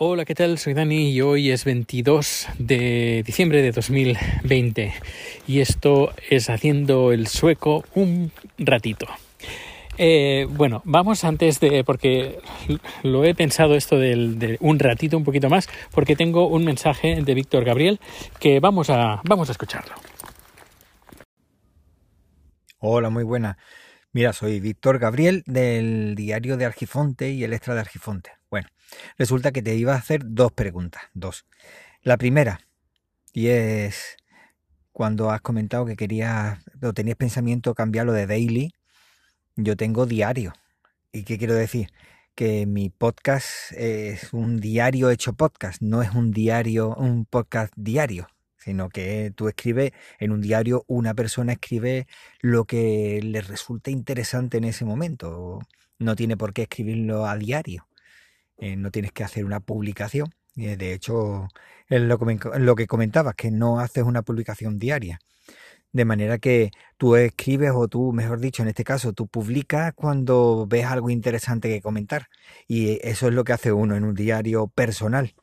Hola, ¿qué tal? Soy Dani y hoy es 22 de diciembre de 2020 y esto es haciendo el sueco un ratito. Eh, bueno, vamos antes de, porque lo he pensado esto de un ratito un poquito más, porque tengo un mensaje de Víctor Gabriel que vamos a, vamos a escucharlo. Hola, muy buena. Mira, soy Víctor Gabriel del diario de Argifonte y el extra de Argifonte. Bueno, resulta que te iba a hacer dos preguntas, dos. La primera, y es cuando has comentado que querías o tenías pensamiento cambiarlo de daily, yo tengo diario. ¿Y qué quiero decir? Que mi podcast es un diario hecho podcast, no es un diario, un podcast diario sino que tú escribes en un diario, una persona escribe lo que le resulte interesante en ese momento. No tiene por qué escribirlo a diario. Eh, no tienes que hacer una publicación. Eh, de hecho, es lo que, lo que comentabas, que no haces una publicación diaria. De manera que tú escribes o tú, mejor dicho, en este caso, tú publicas cuando ves algo interesante que comentar. Y eso es lo que hace uno en un diario personal.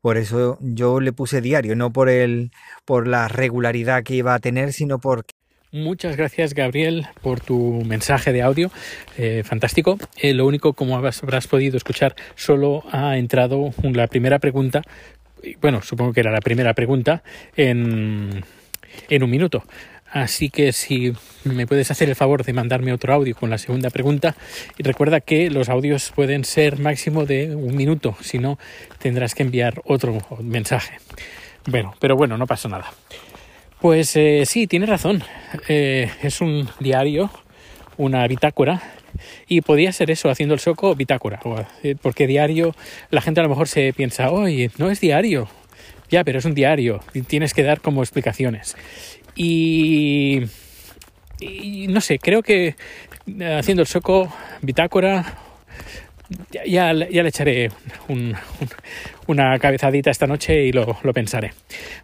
Por eso yo le puse diario, no por el, por la regularidad que iba a tener, sino por Muchas gracias Gabriel por tu mensaje de audio, eh, fantástico. Eh, lo único, como habrás podido escuchar, solo ha entrado la primera pregunta, bueno, supongo que era la primera pregunta, en, en un minuto. Así que si me puedes hacer el favor de mandarme otro audio con la segunda pregunta, y recuerda que los audios pueden ser máximo de un minuto, si no tendrás que enviar otro mensaje. Bueno, pero bueno, no pasa nada. Pues eh, sí, tienes razón. Eh, es un diario, una bitácora, y podría ser eso, haciendo el soco, bitácora. Eh, porque diario, la gente a lo mejor se piensa, oye, no es diario. Ya, pero es un diario y tienes que dar como explicaciones. Y, no sé, creo que eh, haciendo el soco, bitácora, ya, ya, le echaré una cabezadita esta noche y lo, pensaré.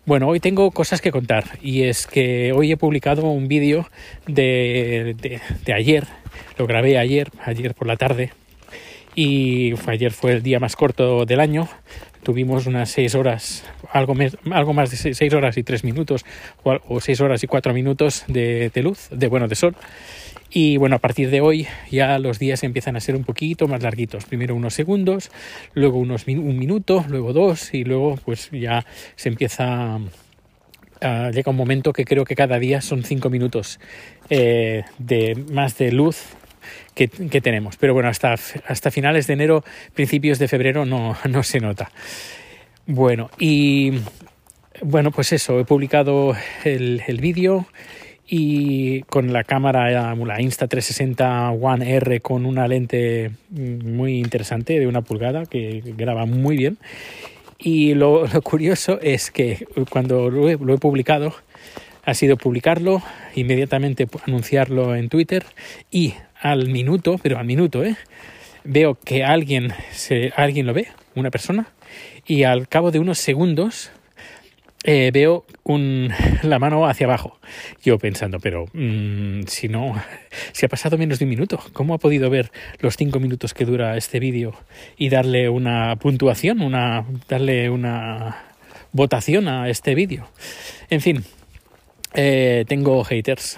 Bueno, hoy tengo cosas que contar y es que hoy he publicado un vídeo de, de, ayer, lo grabé ayer, ayer por la tarde y ayer fue el día más corto del año tuvimos unas seis horas, algo, algo más de seis, horas y tres minutos, o, seis horas y cuatro minutos de, luz, de bueno, de sol. Y bueno, a partir de hoy ya los días empiezan a ser un poquito más larguitos. Primero unos segundos, luego unos un minuto, luego dos y luego pues ya se empieza llega un momento que creo que cada día son cinco minutos eh, de más de luz que, tenemos. Pero bueno, hasta, hasta finales de enero, principios de febrero no, no se nota. Bueno, y bueno, pues eso, he publicado el, el vídeo y con la cámara, la Insta360 One R con una lente muy interesante de una pulgada que graba muy bien. Y lo, curioso es que cuando lo he, lo he publicado, ha sido publicarlo, inmediatamente anunciarlo en Twitter y al minuto, pero al minuto, ¿eh? veo que alguien, se, alguien lo ve, una persona, y al cabo de unos segundos eh, veo un, la mano hacia abajo. Yo pensando, pero mm, si no, si ha pasado menos de un minuto, ¿cómo ha podido ver los cinco minutos que dura este vídeo y darle una puntuación, una, darle una votación a este vídeo? En fin, eh, tengo haters.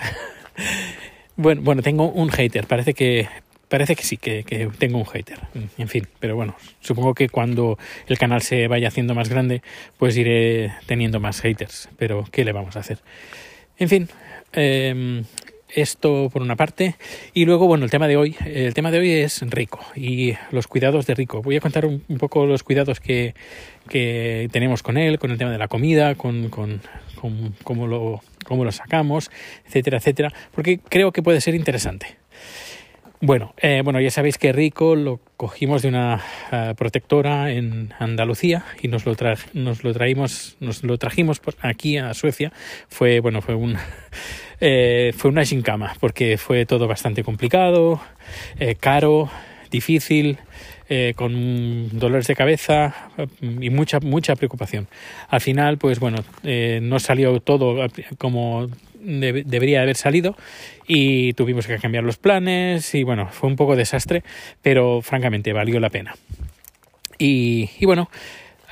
Bueno, bueno, tengo un hater. Parece que parece que sí, que, que, tengo un hater. En fin, pero bueno, supongo que cuando el canal se vaya haciendo más grande, pues iré teniendo más haters. Pero ¿qué le vamos a hacer? En fin, eh, esto por una parte. Y luego, bueno, el tema de hoy. El tema de hoy es rico y los cuidados de rico. Voy a contar un, poco los cuidados que, que, tenemos con él, con el tema de la comida, con, con, con cómo, lo, cómo lo sacamos, etcétera, etcétera, porque creo que puede ser interesante. Bueno, eh, bueno, ya sabéis que Rico lo cogimos de una uh, protectora en Andalucía y nos lo, nos lo traímos, nos lo trajimos por aquí a Suecia. Fue, bueno, fue un eh, fue una gincama porque fue todo bastante complicado, eh, caro, difícil, eh, con dolores de cabeza eh, y mucha mucha preocupación. Al final, pues bueno, eh, no salió todo como debería haber salido y tuvimos que cambiar los planes y bueno, fue un poco desastre, pero francamente valió la pena. Y, y bueno,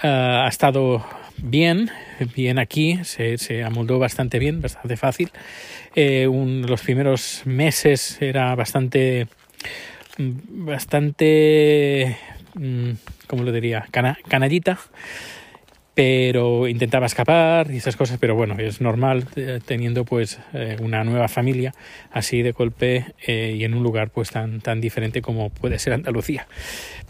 ha estado bien, bien aquí, se, se, amoldó bastante bien, bastante fácil. Eh, un, los primeros meses era bastante, bastante, mm, ¿cómo lo diría? Cana, canallita pero intentaba escapar y esas cosas, pero bueno, es normal eh, teniendo pues eh, una nueva familia así de golpe eh, y en un lugar pues tan, tan diferente como puede ser Andalucía.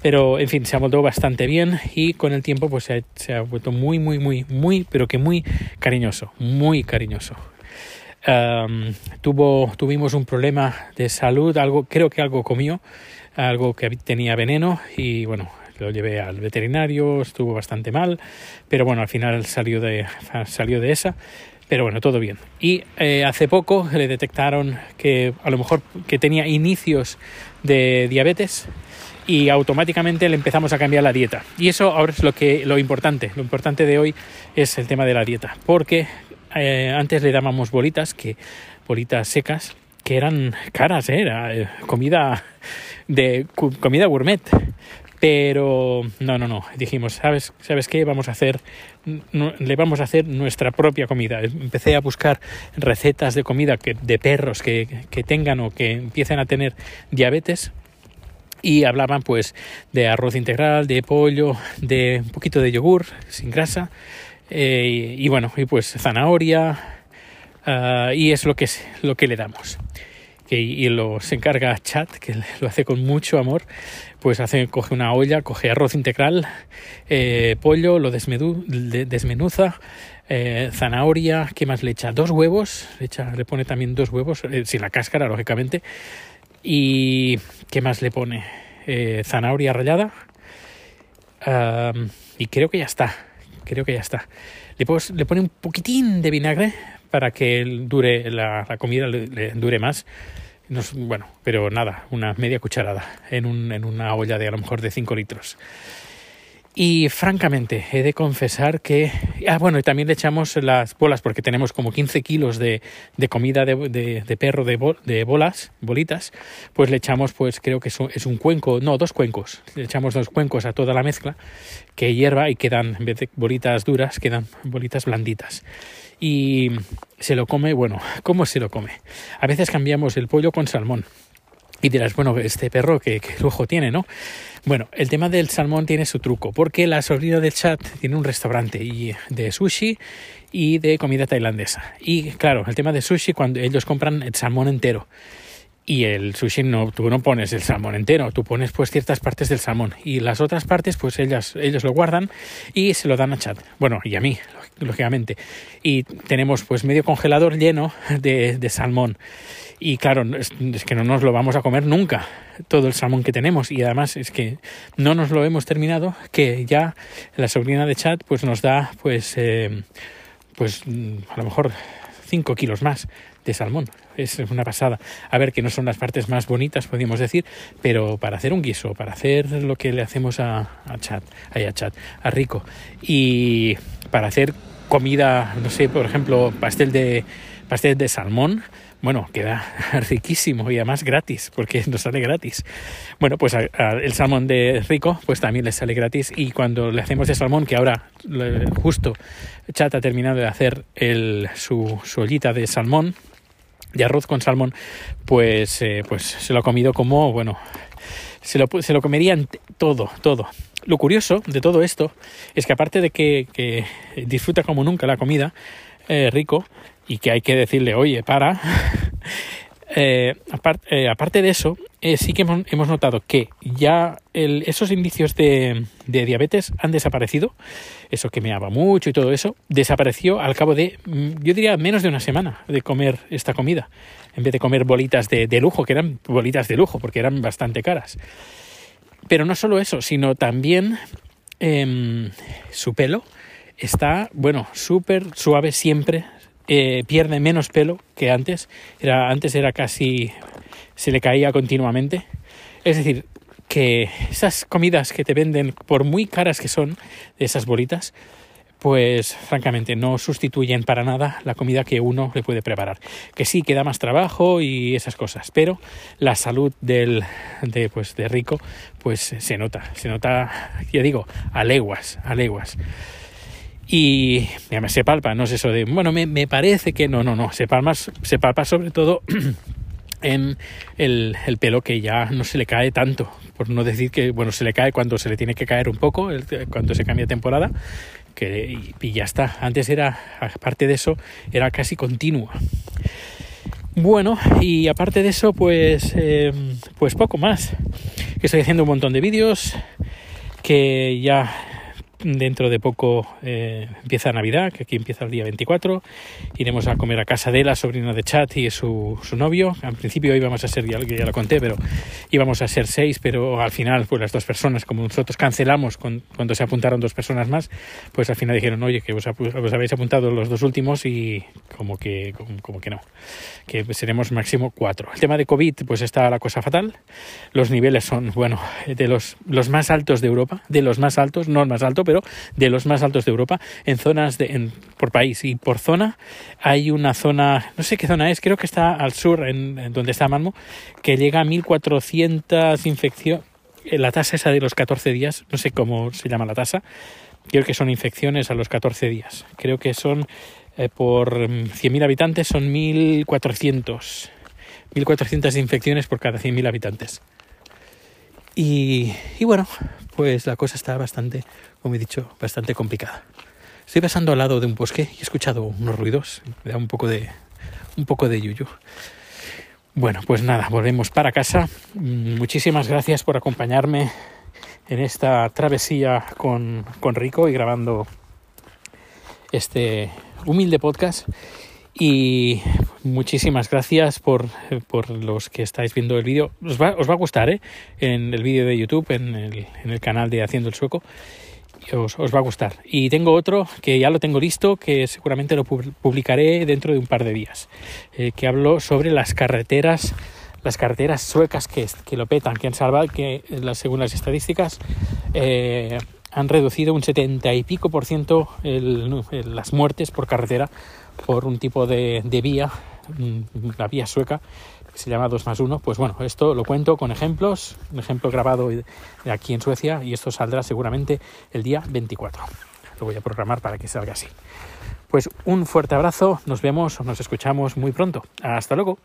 Pero en fin, se ha vuelto bastante bien y con el tiempo pues se ha, se ha vuelto muy, muy, muy, muy, pero que muy cariñoso, muy cariñoso. Tuvo, tuvimos un problema de salud, algo, creo que algo comió, algo que tenía veneno y bueno, lo llevé al veterinario, estuvo bastante mal, pero bueno, al final salió de, salió de esa. Pero bueno, todo bien. Y eh, hace poco le detectaron que a lo mejor que tenía inicios de diabetes y automáticamente le empezamos a cambiar la dieta. Y eso ahora es lo que lo importante. Lo importante de hoy es el tema de la dieta, porque eh, antes le dábamos bolitas que bolitas secas que eran caras, ¿eh? era eh, comida de comida gourmet. Pero no, no, no. Dijimos, ¿sabes, ¿sabes qué? Vamos a hacer, le vamos a hacer nuestra propia comida. Empecé a buscar recetas de comida que, de perros que, que tengan o que empiecen a tener diabetes y hablaban pues de arroz integral, de pollo, de un poquito de yogur sin grasa eh, y, bueno, y pues zanahoria uh, y es lo que, es, lo que le damos. Y lo se encarga Chat, que lo hace con mucho amor, pues hace, coge una olla, coge arroz integral, eh, pollo, lo desmenuza, eh, zanahoria, ¿qué más le echa? Dos huevos, le, echa, le pone también dos huevos, sin la cáscara, lógicamente, y ¿qué más le pone? Zanahoria rallada, y creo que ya está, creo que ya está. Le, le pone un poquitín de vinagre para que dure la, comida le, le, dure más. bueno, pero nada, una media cucharada en, un, en una olla de a lo mejor de 5 litros. Y francamente, he de confesar que. Ah, bueno, y también le echamos las bolas, porque tenemos como 15 kilos de, de comida de, de, de perro de, bol, de, bolas, bolitas. Pues le echamos, pues creo que es un, es un, cuenco, no, dos cuencos. Le echamos dos cuencos a toda la mezcla que hierva y quedan, en vez de bolitas duras, quedan bolitas blanditas y se lo come, bueno, ¿cómo se lo come? A veces cambiamos el pollo con salmón. Y dirás, bueno, este perro, ¿qué, qué lujo tiene, no? Bueno, el tema del salmón tiene su truco, porque la sobrina del chat tiene un restaurante y de sushi y de comida tailandesa. Y claro, el tema de sushi, cuando ellos compran el salmón entero. Y el sushi no, tú no pones el salmón entero, tú pones pues ciertas partes del salmón y las otras partes pues ellas, ellos lo guardan y se lo dan a Chad. Bueno, y a mí, lógicamente. Y tenemos pues medio congelador lleno de, de salmón. Y claro, es, que no nos lo vamos a comer nunca, todo el salmón que tenemos. Y además es que no nos lo hemos terminado, que ya la sobrina de Chad pues nos da pues, eh, pues a lo mejor 5 kilos más de salmón. Es una pasada. A ver, que no son las partes más bonitas, podríamos decir, pero para hacer un guiso, para hacer lo que le hacemos a, a Chad, a Chad, a Rico, y para hacer comida, no sé, por ejemplo, pastel de pastel de salmón, bueno, queda riquísimo y además gratis, porque nos sale gratis. Bueno, pues el salmón de rico, pues también le sale gratis. Y cuando le hacemos de salmón, que ahora justo Chat ha terminado de hacer el, su, su ollita de salmón, de arroz con salmón, pues, eh, pues se lo ha comido como, bueno, se lo, se lo comerían todo, todo. Lo curioso de todo esto es que aparte de que, que disfruta como nunca la comida, eh, rico, y que hay que decirle, oye, para, eh, eh, aparte de eso, eh, sí que hemos, notado que ya esos indicios de, de, diabetes han desaparecido. Eso que meaba mucho y todo eso, desapareció al cabo de, mm, yo diría, menos de una semana de comer esta comida. En vez de comer bolitas de, de lujo, que eran bolitas de lujo, porque eran bastante caras. Pero no solo eso, sino también eh, su pelo está, bueno, súper suave siempre, eh, pierde menos pelo que antes. Era, antes era casi. se le caía continuamente. Es decir, que esas comidas que te venden, por muy caras que son, esas bolitas, pues francamente no sustituyen para nada la comida que uno le puede preparar. Que sí, queda más trabajo y esas cosas, pero la salud del, de, pues, de rico pues se nota, se nota, ya digo, a leguas, a leguas. Y se palpa, no es eso de, bueno, me, me parece que no, no, no, se palpa, se palpa sobre todo en el, el, pelo que ya no se le cae tanto, por no decir que, bueno, se le cae cuando se le tiene que caer un poco, cuando se cambia temporada, que, y, ya está. Antes era, aparte de eso, era casi continua. Bueno, y aparte de eso, pues, eh, pues poco más. Que estoy haciendo un montón de vídeos, que ya dentro de poco eh, empieza Navidad, que aquí empieza el día 24. Iremos a comer a casa de la sobrina de Chat y su, su novio. Al principio íbamos a ser, ya, ya lo conté, pero íbamos a ser seis, pero al final, pues las dos personas, como nosotros cancelamos cuando se apuntaron dos personas más, pues al final dijeron, oye, que os, habéis apuntado los dos últimos y como que, como, que no, que seremos máximo cuatro. El tema de COVID, pues está la cosa fatal. Los niveles son, bueno, de los, los más altos de Europa, de los más altos, no el más alto, pero de los más altos de Europa, en zonas de, por país y por zona. Hay una zona, no sé qué zona es, creo que está al sur, en, donde está Malmo, que llega a 1400 infecciones. Eh, la tasa esa de los 14 días, no sé cómo se llama la tasa, creo que son infecciones a los 14 días. Creo que son eh, por 100.000 habitantes, son 1.400. 1.400 infecciones por cada 100.000 habitantes. Y, bueno, pues la cosa está bastante como he dicho, bastante complicada. Estoy pasando al lado de un bosque y he escuchado unos ruidos, me da un poco de un poco de yuyu. Bueno, pues nada, volvemos para casa. Mm, muchísimas gracias por acompañarme en esta travesía con, con Rico y grabando este humilde podcast. Y muchísimas gracias por, por, los que estáis viendo el vídeo. Os va, os va a gustar, ¿eh? En el vídeo de YouTube, en el, en el canal de Haciendo el Sueco os, va a gustar. Y tengo otro que ya lo tengo listo, que seguramente lo publicaré dentro de un par de días, eh, que hablo sobre las carreteras las carreteras suecas que, que lo petan, que han salvado, que según las estadísticas eh, han reducido un 70 y pico por ciento las muertes por carretera por un tipo de, de vía, la vía sueca, se llama 2 más 1. Pues bueno, esto lo cuento con ejemplos, un ejemplo grabado aquí en Suecia y esto saldrá seguramente el día 24. Lo voy a programar para que salga así. Pues un fuerte abrazo, nos vemos o nos escuchamos muy pronto. Hasta luego.